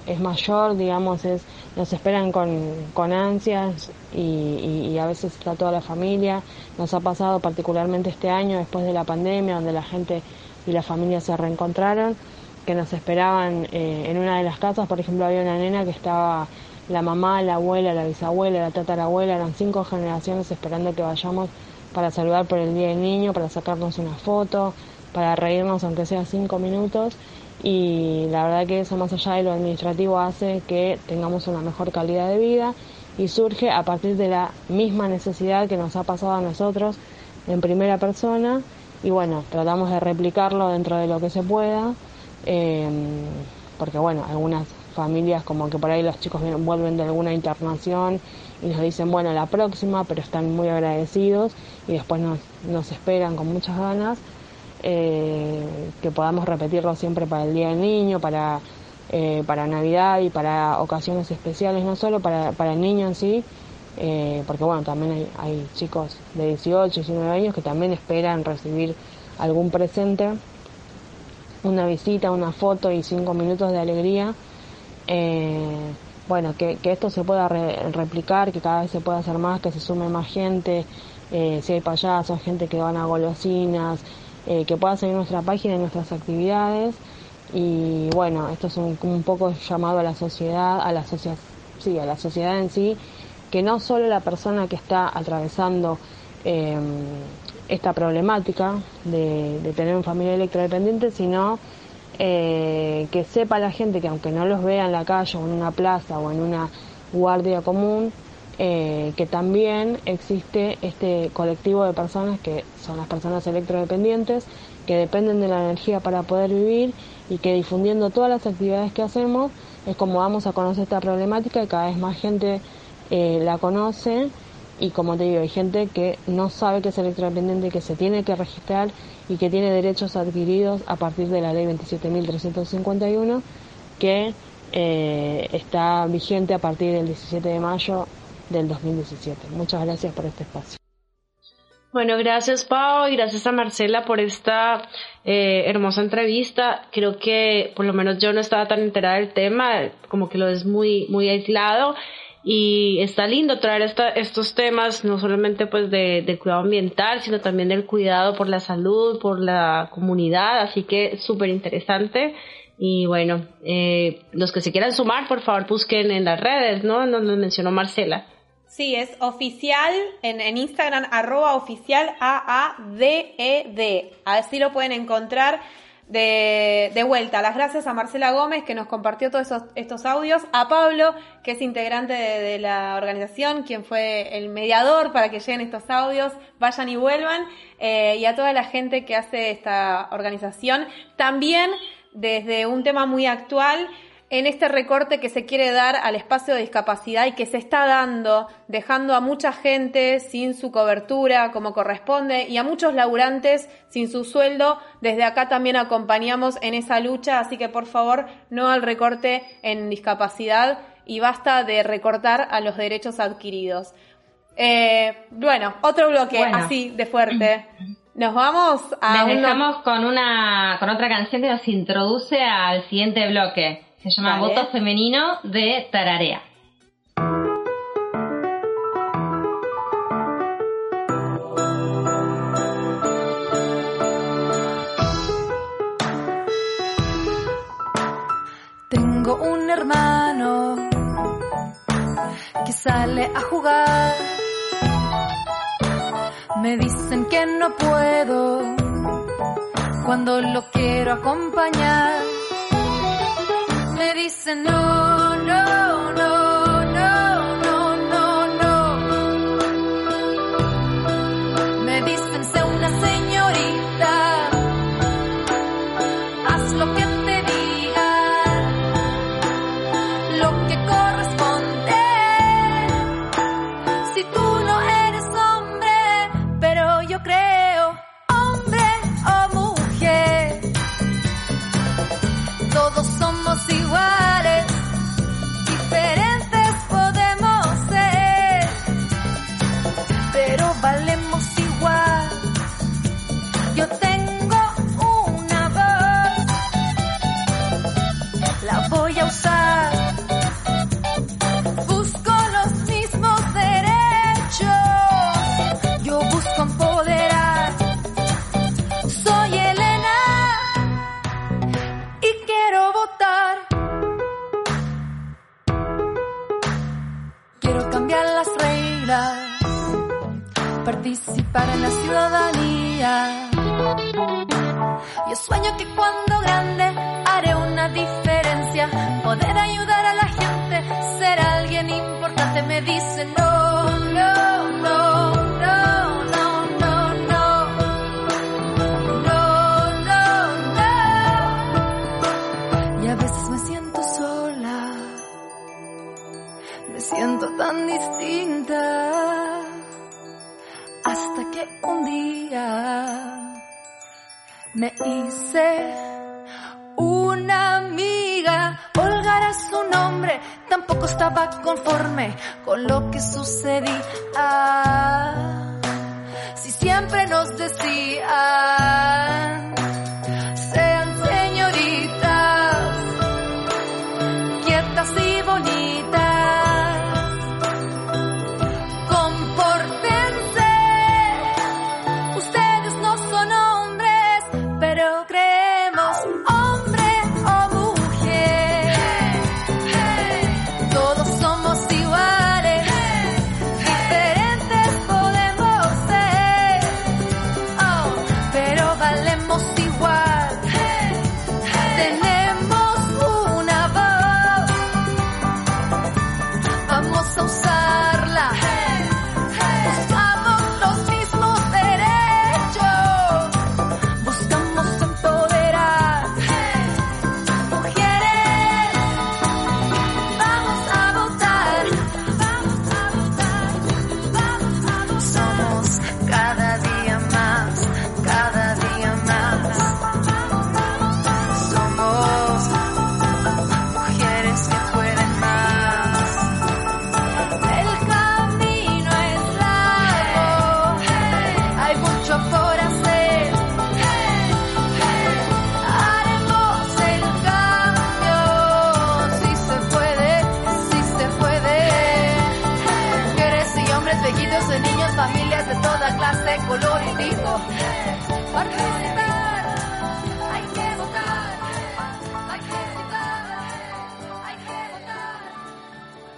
es, mayor, digamos, es, nos esperan con, con ansias y, a veces está toda la familia. Nos ha pasado particularmente este año, después de la pandemia, donde la gente y la familia se reencontraron que nos esperaban eh, en una de las casas. Por ejemplo, había una nena que estaba la mamá, la abuela, la bisabuela, la tatarabuela, eran cinco generaciones esperando que vayamos para saludar por el Día del Niño, para sacarnos una foto, para reírnos aunque sea cinco minutos. Y la verdad que eso más allá de lo administrativo hace que tengamos una mejor calidad de vida y surge a partir de la misma necesidad que nos ha pasado a nosotros en primera persona y bueno, tratamos de replicarlo dentro de lo que se pueda eh, porque bueno, algunas familias como que por ahí los chicos vuelven de alguna internación y nos dicen, bueno, la próxima, pero están muy agradecidos y después nos, nos esperan con muchas ganas eh, que podamos repetirlo siempre para el Día del Niño, para, eh, para Navidad y para ocasiones especiales, no solo para, para el niño en sí, eh, porque bueno, también hay, hay chicos de 18, 19 años que también esperan recibir algún presente una visita, una foto y cinco minutos de alegría. Eh, bueno, que, esto se pueda replicar, que cada vez se pueda hacer más, que se sume más gente, eh, si hay payasos, gente que van a golosinas, eh, que pueda seguir nuestra página y nuestras actividades. Y bueno, esto es un, un poco llamado a la sociedad, a la sociedad, sí, a la sociedad en sí, que no solo la persona que está atravesando esta problemática de, tener un familia electrodependiente, sino eh, que sepa la gente que aunque no los vea en la calle o en una plaza o en una guardia común, eh, que también existe este colectivo de personas que son las personas electrodependientes, que dependen de la energía para poder vivir y que difundiendo todas las actividades que hacemos es como vamos a conocer esta problemática y cada vez más gente eh, la conoce y como te digo, hay gente que no sabe que es electrodependiente, que se tiene que registrar y que tiene derechos adquiridos a partir de la ley 27.351 que eh, está vigente a partir del 17 de mayo del 2017. Muchas gracias por este espacio. Bueno, gracias Pau y gracias a Marcela por esta eh, hermosa entrevista. Creo que por lo menos yo no estaba tan enterada del tema, como que lo es muy, muy aislado y está lindo traer esta, estos temas no solamente pues de, del cuidado ambiental sino también del cuidado por la salud por la comunidad así que súper interesante y bueno eh, los que se quieran sumar por favor busquen en las redes no donde mencionó Marcela. Sí, es oficial en, en Instagram, arroba oficial A-A-D-E-D. Así lo pueden encontrar de, vuelta, las gracias a Marcela Gómez que nos compartió todos estos audios, a Pablo, que es integrante de, la organización, quien fue el mediador para que lleguen estos audios, vayan y vuelvan, eh, y a toda la gente que hace esta organización. También desde un tema muy actual, en este recorte que se quiere dar al espacio de discapacidad y que se está dando, dejando a mucha gente sin su cobertura como corresponde y a muchos laburantes sin su sueldo. Desde acá también acompañamos en esa lucha, así que por favor no al recorte en discapacidad y basta de recortar a los derechos adquiridos. Eh, bueno, otro bloque así de fuerte. Nos vamos a. Les dejamos con una con otra canción que nos introduce al siguiente bloque. Se llama Voto Femenino de Tararea. Tengo un hermano que sale a jugar me dicen que no puedo cuando lo quiero acompañar. A no, no. Me hice una amiga. Olga era su nombre, tampoco estaba conforme con lo que sucedía. Si siempre nos decían,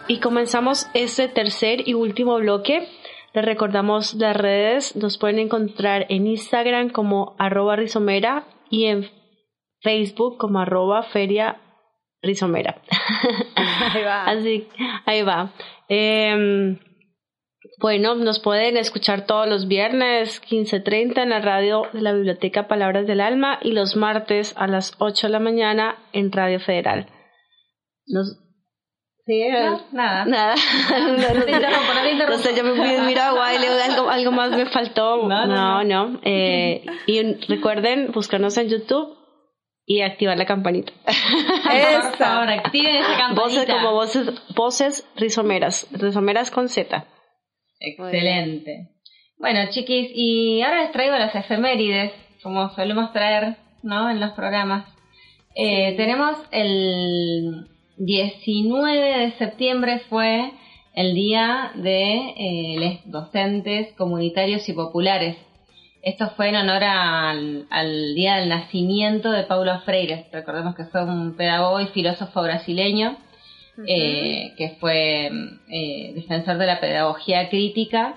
Y comenzamos este tercer y último bloque. Les recordamos las redes, nos pueden encontrar en Instagram como arroba rizomera y en Facebook como arroba feria rizomera. Ahí va. Así, ahí va. Em, bueno, nos pueden escuchar todos los viernes 15.30 en la radio de la Biblioteca Palabras del Alma y los martes a las 8 de la mañana en Radio Federal. Nos, Sí, No, nada. Nada. No te interrumpo, no te interrumpo. No sé, yo me fui a mirar agua y luego algo, algo más me faltó. No, no, no. no. Eh, y recuerden buscarnos en YouTube y activar la campanita. Por favor, activen esa campanita. Voces como voces, voces rizomeras, rizomeras con Z. Excelente. Bueno, chiquis, y ahora les traigo las efemérides, como solemos traer, ¿no? En los programas. Eh, tenemos el 19 de septiembre fue el día de eh, los docentes comunitarios y populares. Esto fue en honor al, día del nacimiento de Paulo Freire. Recordemos que fue un pedagogo y filósofo brasileño eh, que fue eh, defensor de la pedagogía crítica.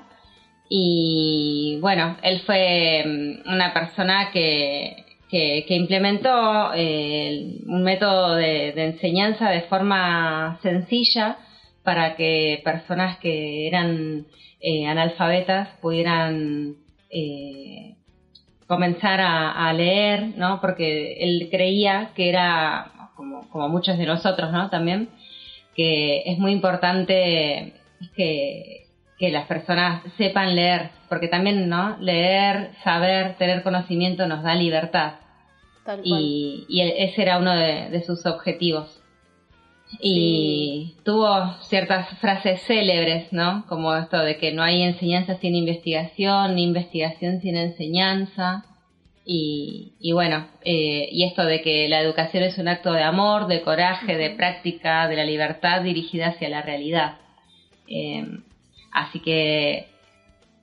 Y bueno, él fue mm, una persona que, que, implementó eh, un método de, enseñanza de forma sencilla para que personas que eran analfabetas pudieran comenzar a, leer, ¿no? Porque él creía que era, como, como muchos de nosotros, ¿no? También, que es muy importante que, las personas sepan leer, porque también, ¿no? Leer, saber, tener conocimiento nos da libertad. Y, ese era uno de, sus objetivos. Y tuvo ciertas frases célebres, ¿no? Como esto de que no hay enseñanza sin investigación, ni investigación sin enseñanza. Y, bueno, eh, y esto de que la educación es un acto de amor, de coraje, de práctica, de la libertad dirigida hacia la realidad. Eh, así que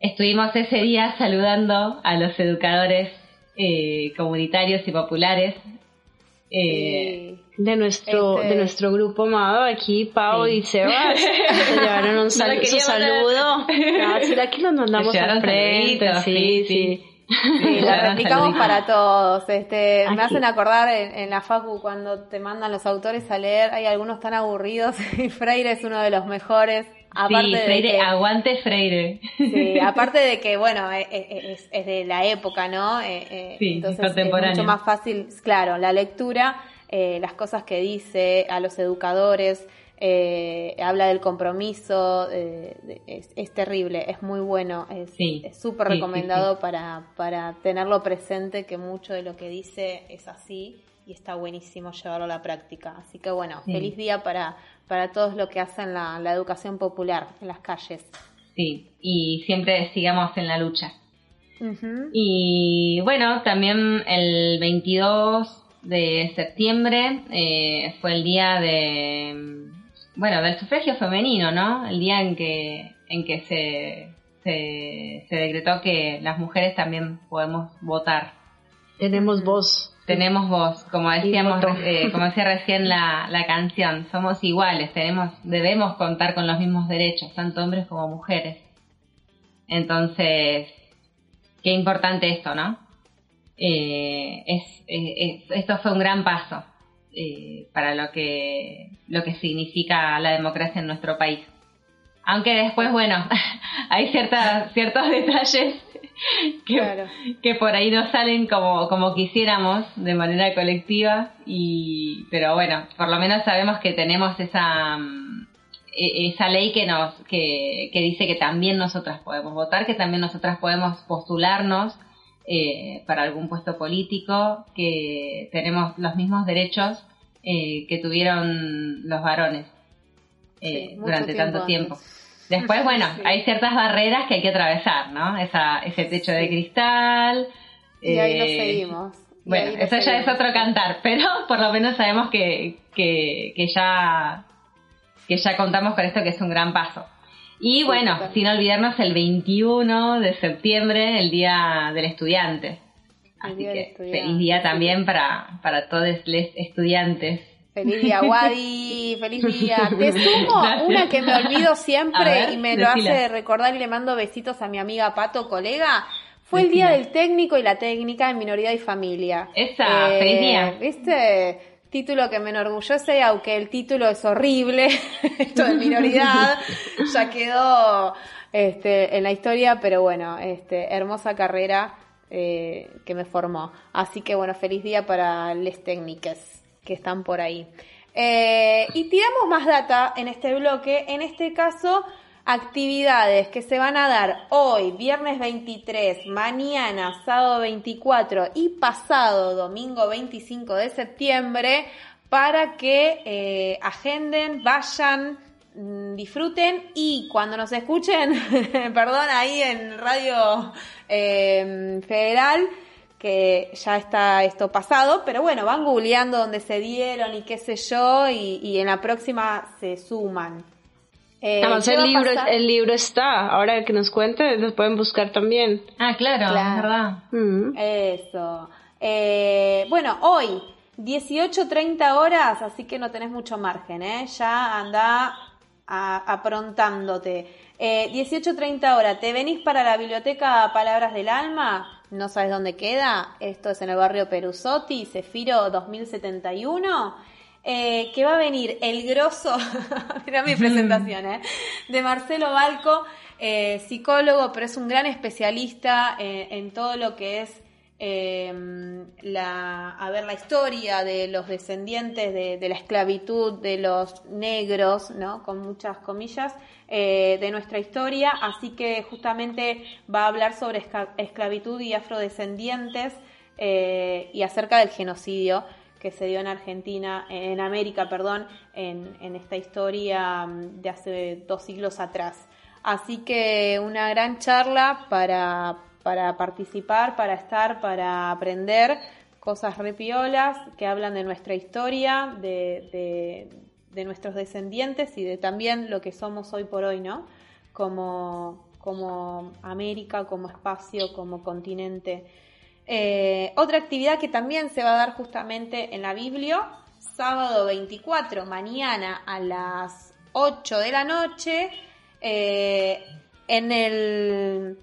estuvimos ese día saludando a los educadores eh, comunitarios y populares. de nuestro de este nuestro grupo amado aquí Pau y Sebas se llevaron un saludo aquí nos mandamos al frente sí, sí. Sí, la replicamos para todos. Este, me hacen acordar en, la Facu cuando te mandan los autores a leer, hay algunos tan aburridos y Freire es uno de los mejores. Aparte sí, Freire, de aguante Freire. Sí, aparte de que, bueno, e, e, es, es, de la época, ¿no? Eh, eh, sí, entonces es mucho más fácil, claro, la lectura, eh, las cosas que dice a los educadores, eh, habla del compromiso, es, terrible, es muy bueno, es súper recomendado Para, para tenerlo presente que mucho de lo que dice es así y está buenísimo llevarlo a la práctica. Así que bueno, feliz día para, para todos los que hacen la, educación popular en las calles. Sí, y siempre sigamos en la lucha. Y bueno, también el 22 de septiembre eh, fue el día de bueno, del sufragio femenino, ¿no? El día en que, en que se, se, decretó que las mujeres también podemos votar. Tenemos voz. Tenemos voz, como decíamos, eh, como decía recién la, la canción, somos iguales, tenemos, debemos contar con los mismos derechos, tanto hombres como mujeres. Entonces, qué importante esto, ¿no? Eh, es, eh, esto fue un gran paso eh, para lo que, lo que significa la democracia en nuestro país. Aunque después, bueno, hay ciertas, ciertos detalles que, que, por ahí no salen como, como quisiéramos de manera colectiva, y, pero bueno, por lo menos sabemos que tenemos esa, e, esa ley que, nos, que, que dice que también nosotras podemos votar, que también nosotras podemos postularnos eh, para algún puesto político, que tenemos los mismos derechos eh, que tuvieron los varones eh, durante tanto tiempo. Después, bueno, hay ciertas barreras que hay que atravesar, ¿no? Esa, ese techo de cristal. Y ahí nos seguimos. bueno, eso ya es otro cantar, pero por lo menos sabemos que, que, que, ya, que ya contamos con esto que es un gran paso. Y bueno, sin olvidarnos el 21 de septiembre, el Día del Estudiante. Así que feliz día también para, para todos los estudiantes. Feliz día, Wadi, feliz día. Te sumo una que me olvido siempre y me lo hace recordar y le mando besitos a mi amiga Pato, colega. Fue el día del técnico y la técnica en minoría y familia. Esa, eh, feliz día. ¿Viste? Título que me enorgullece, aunque el título es horrible, esto de minoridad, ya quedó este, en la historia, pero bueno, este, hermosa carrera eh, que me formó. Así que bueno, feliz día para les técnicas que están por ahí. Eh, y tiramos más data en este bloque, en este caso actividades que se van a dar hoy, viernes 23, mañana, sábado 24 y pasado, domingo 25 de septiembre, para que eh, agenden, vayan, mm, disfruten y cuando nos escuchen, perdón, ahí en Radio em, Federal, que ya está esto pasado, pero bueno, van googleando donde se dieron y qué sé yo, y, en la próxima se suman. Eh, el libro, el libro está, ahora que nos cuente, lo pueden buscar también. Ah, claro, verdad. Mm. Eso. Eh, bueno, hoy, 18.30 horas, así que no tenés mucho margen, ¿eh? Ya anda aprontándote. Eh, 18.30 horas, ¿te venís para la biblioteca Palabras del Alma? ¿No sabes dónde queda? Esto es en el barrio Perusotti, Cefiro 2071. Eh, que va a venir el grosso, mira mi presentación, ¿eh? de Marcelo Balco, eh, psicólogo, pero es un gran especialista en todo lo que es la, a ver la historia de los descendientes de, la esclavitud de los negros, ¿no? con muchas comillas, eh, de nuestra historia, así que justamente va a hablar sobre esclavitud y afrodescendientes eh, y acerca del genocidio que se dio en Argentina, en América, perdón, en, en esta historia mm, de hace dos siglos atrás. Así que una gran charla para, para participar, para estar, para aprender cosas repiolas que hablan de nuestra historia, de, nuestros descendientes y de también lo que somos hoy por hoy, ¿no? Como, como América, como espacio, como continente. Eh, otra actividad que también se va a dar justamente en la Biblia, sábado 24, mañana a las 8 de la noche, eh, en el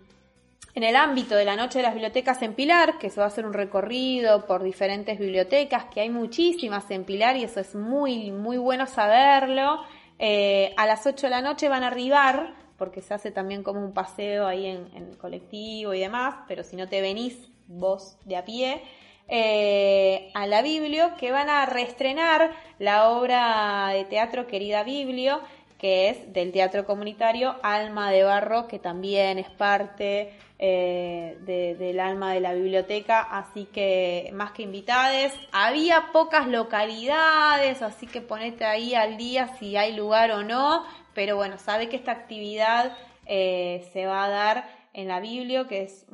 en el ámbito de la Noche de las Bibliotecas en Pilar, que se va a hacer un recorrido por diferentes bibliotecas, que hay muchísimas en Pilar y eso es muy, muy bueno saberlo. Eh, a las 8 de la noche van a arribar, porque se hace también como un paseo ahí en, colectivo y demás, pero si no te venís vos de a pie, eh, a la Biblio, que van a reestrenar la obra de teatro Querida Biblio, que es del teatro comunitario Alma de Barro, que también es parte eh, del alma de la biblioteca, así que más que invitades. Había pocas localidades, así que ponete ahí al día si hay lugar o no, pero bueno, sabe que esta actividad eh, se va a dar en la Biblio, que es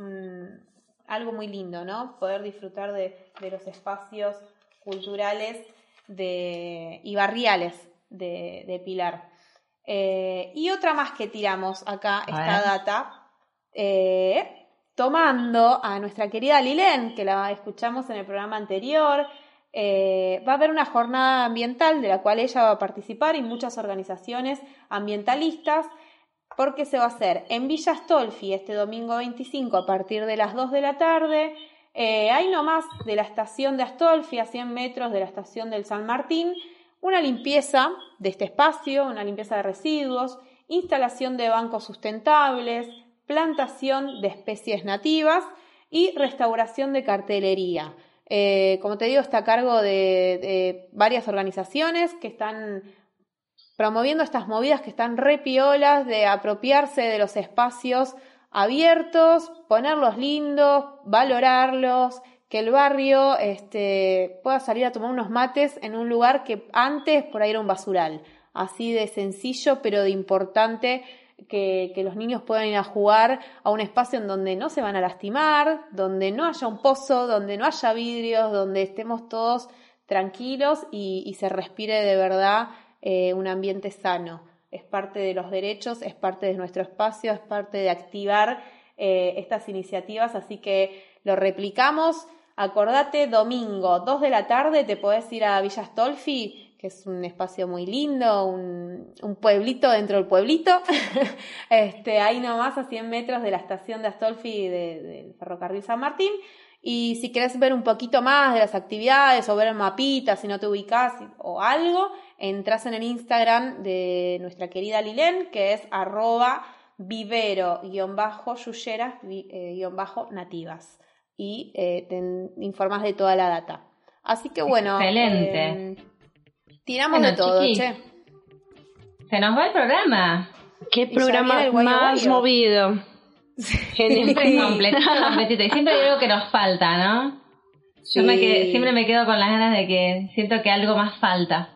algo muy lindo, ¿no? Poder disfrutar de, los espacios culturales de, y barriales de, Pilar. Eh, y otra más que tiramos acá, esta data, eh, tomando a nuestra querida Lilén, que la escuchamos en el programa anterior. Eh, va a haber una jornada ambiental de la cual ella va a participar y muchas organizaciones ambientalistas, porque se va a hacer en Villa Astolfi este domingo 25 a partir de las 2 de la tarde. Eh, ahí nomás de la estación de Astolfi, a 100 metros de la estación del San Martín, una limpieza de este espacio, una limpieza de residuos, instalación de bancos sustentables, plantación de especies nativas y restauración de cartelería. Eh, como te digo, está a cargo de, varias organizaciones que están promoviendo estas movidas que están repiolas de apropiarse de los espacios abiertos, ponerlos lindos, valorarlos, que el barrio este, pueda salir a tomar unos mates en un lugar que antes por ahí era un basural. Así de sencillo pero de importante que, los niños puedan ir a jugar a un espacio en donde no se van a lastimar, donde no haya un pozo, donde no haya vidrios, donde estemos todos tranquilos y, se respire de verdad eh, un ambiente sano. Es parte de los derechos, es parte de nuestro espacio, es parte de activar eh, estas iniciativas, así que lo replicamos. Acordate, domingo, 2 de la tarde, te podés ir a Villa Stolfi que es un espacio muy lindo, un, pueblito dentro del pueblito, este, ahí nomás a 100 metros de la estación de Astolfi del ferrocarril San Martín. Y si querés ver un poquito más de las actividades o ver el mapita, si no te ubicás o algo, entras en el Instagram de nuestra querida Lilén, que es arroba vivero-yuyeras-nativas. Y eh, te informas de toda la data. Así que bueno. Excelente. Em, Tiramos de todo, che. Se nos va el programa. ¿Qué programa más movido? Siempre completito, completito. Y siempre hay algo que nos falta, ¿no? Yo me siempre me quedo con las ganas de que siento que algo más falta.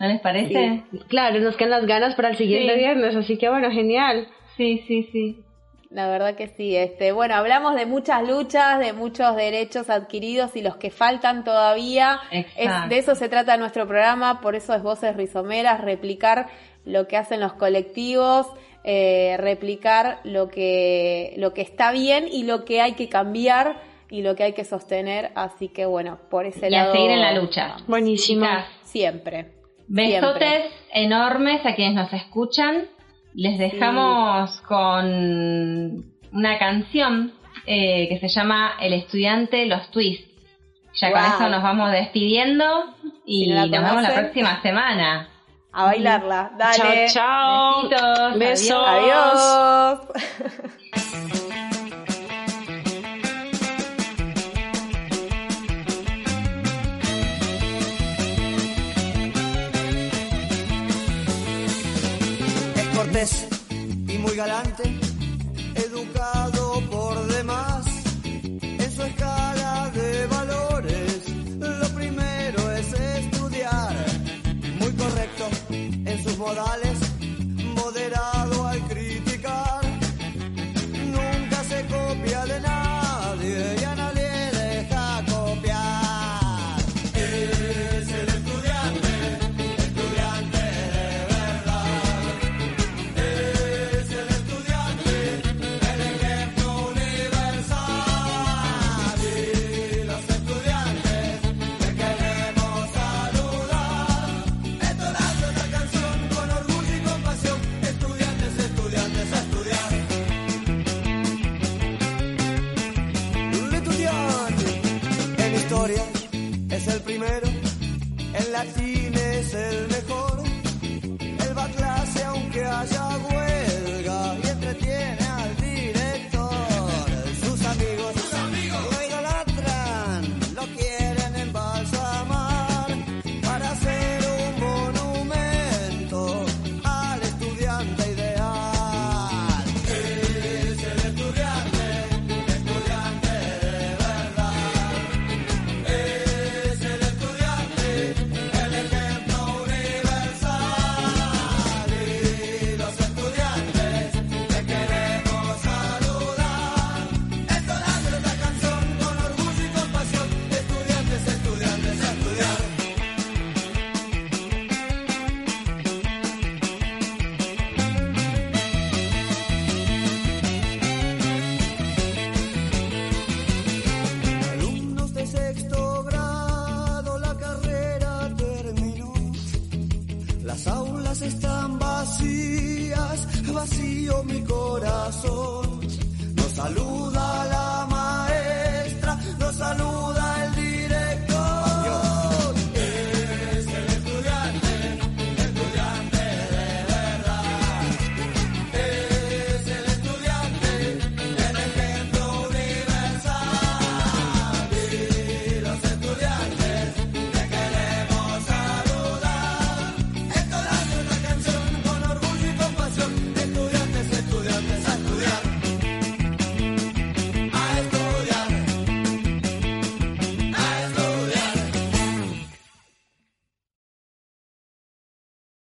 ¿No les parece? Claro, nos quedan las ganas para el siguiente viernes, así que bueno, genial. Sí, sí, sí. La verdad que sí. Este, bueno, hablamos de muchas luchas, de muchos derechos adquiridos y los que faltan todavía. de eso se trata nuestro programa, por eso es Voces Rizomeras, replicar lo que hacen los colectivos, eh, replicar lo que, lo que está bien y lo que hay que cambiar y lo que hay que sostener. Así que bueno, por ese lado. Y a seguir en la lucha. Buenísima. Siempre. Besotes enormes a quienes nos escuchan. Les dejamos con una canción eh, que se llama El estudiante, los twists. Ya con eso nos vamos despidiendo y nos vemos la próxima semana. A bailarla. Dale. Chao, chao. Besitos. Besos. Adiós. y muy galante, Las aulas están vacías, vacío mi corazón.